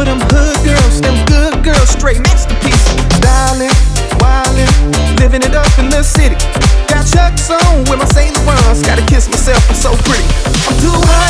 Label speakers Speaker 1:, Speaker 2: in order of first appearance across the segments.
Speaker 1: for them hood girls, them good girls, straight masterpiece. Styling, wildin', living it up in the city. Got chucks on with my St. Laurents, gotta kiss myself, I'm so pretty. I'm too hot.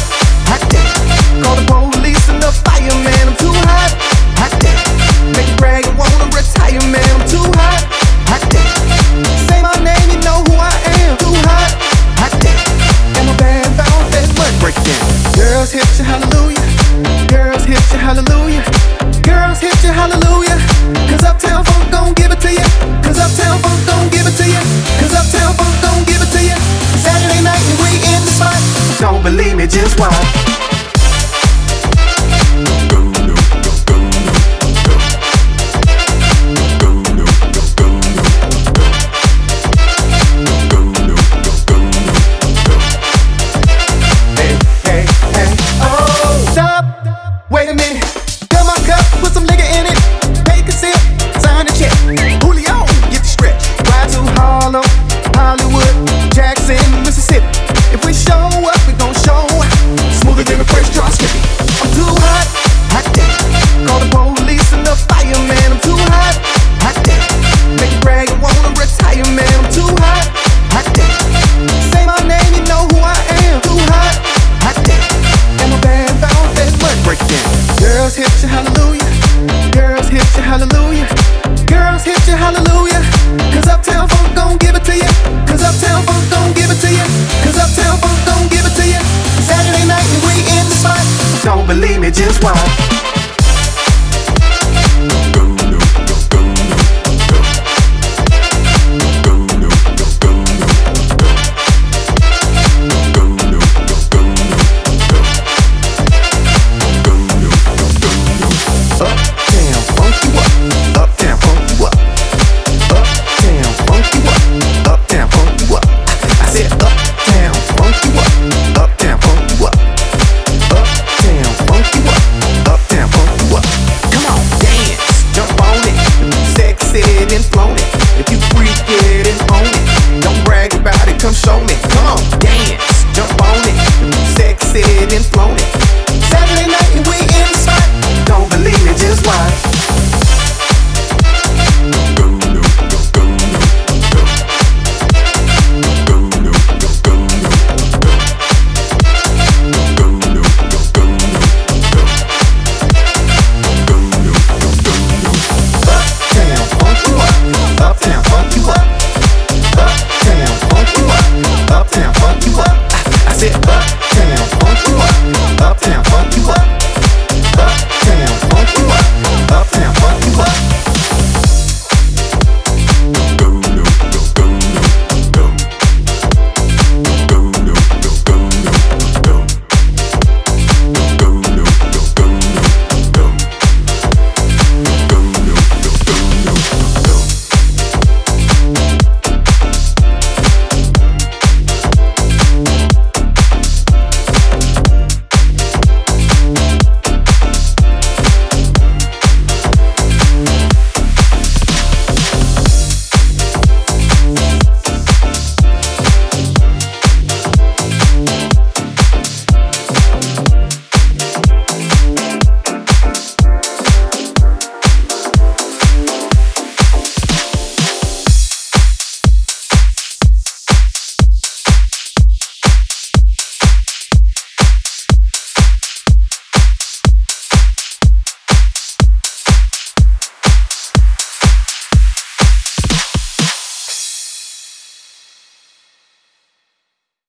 Speaker 1: Girls hit you hallelujah. Girls hit you hallelujah. Girls hit you hallelujah. Cause Uptown Funk gon' give it to you. Cause Uptown Funk gon' give it to you. Cause Uptown Funk gon' give it to you. Saturday night and we in the spot. Don't believe me, just watch.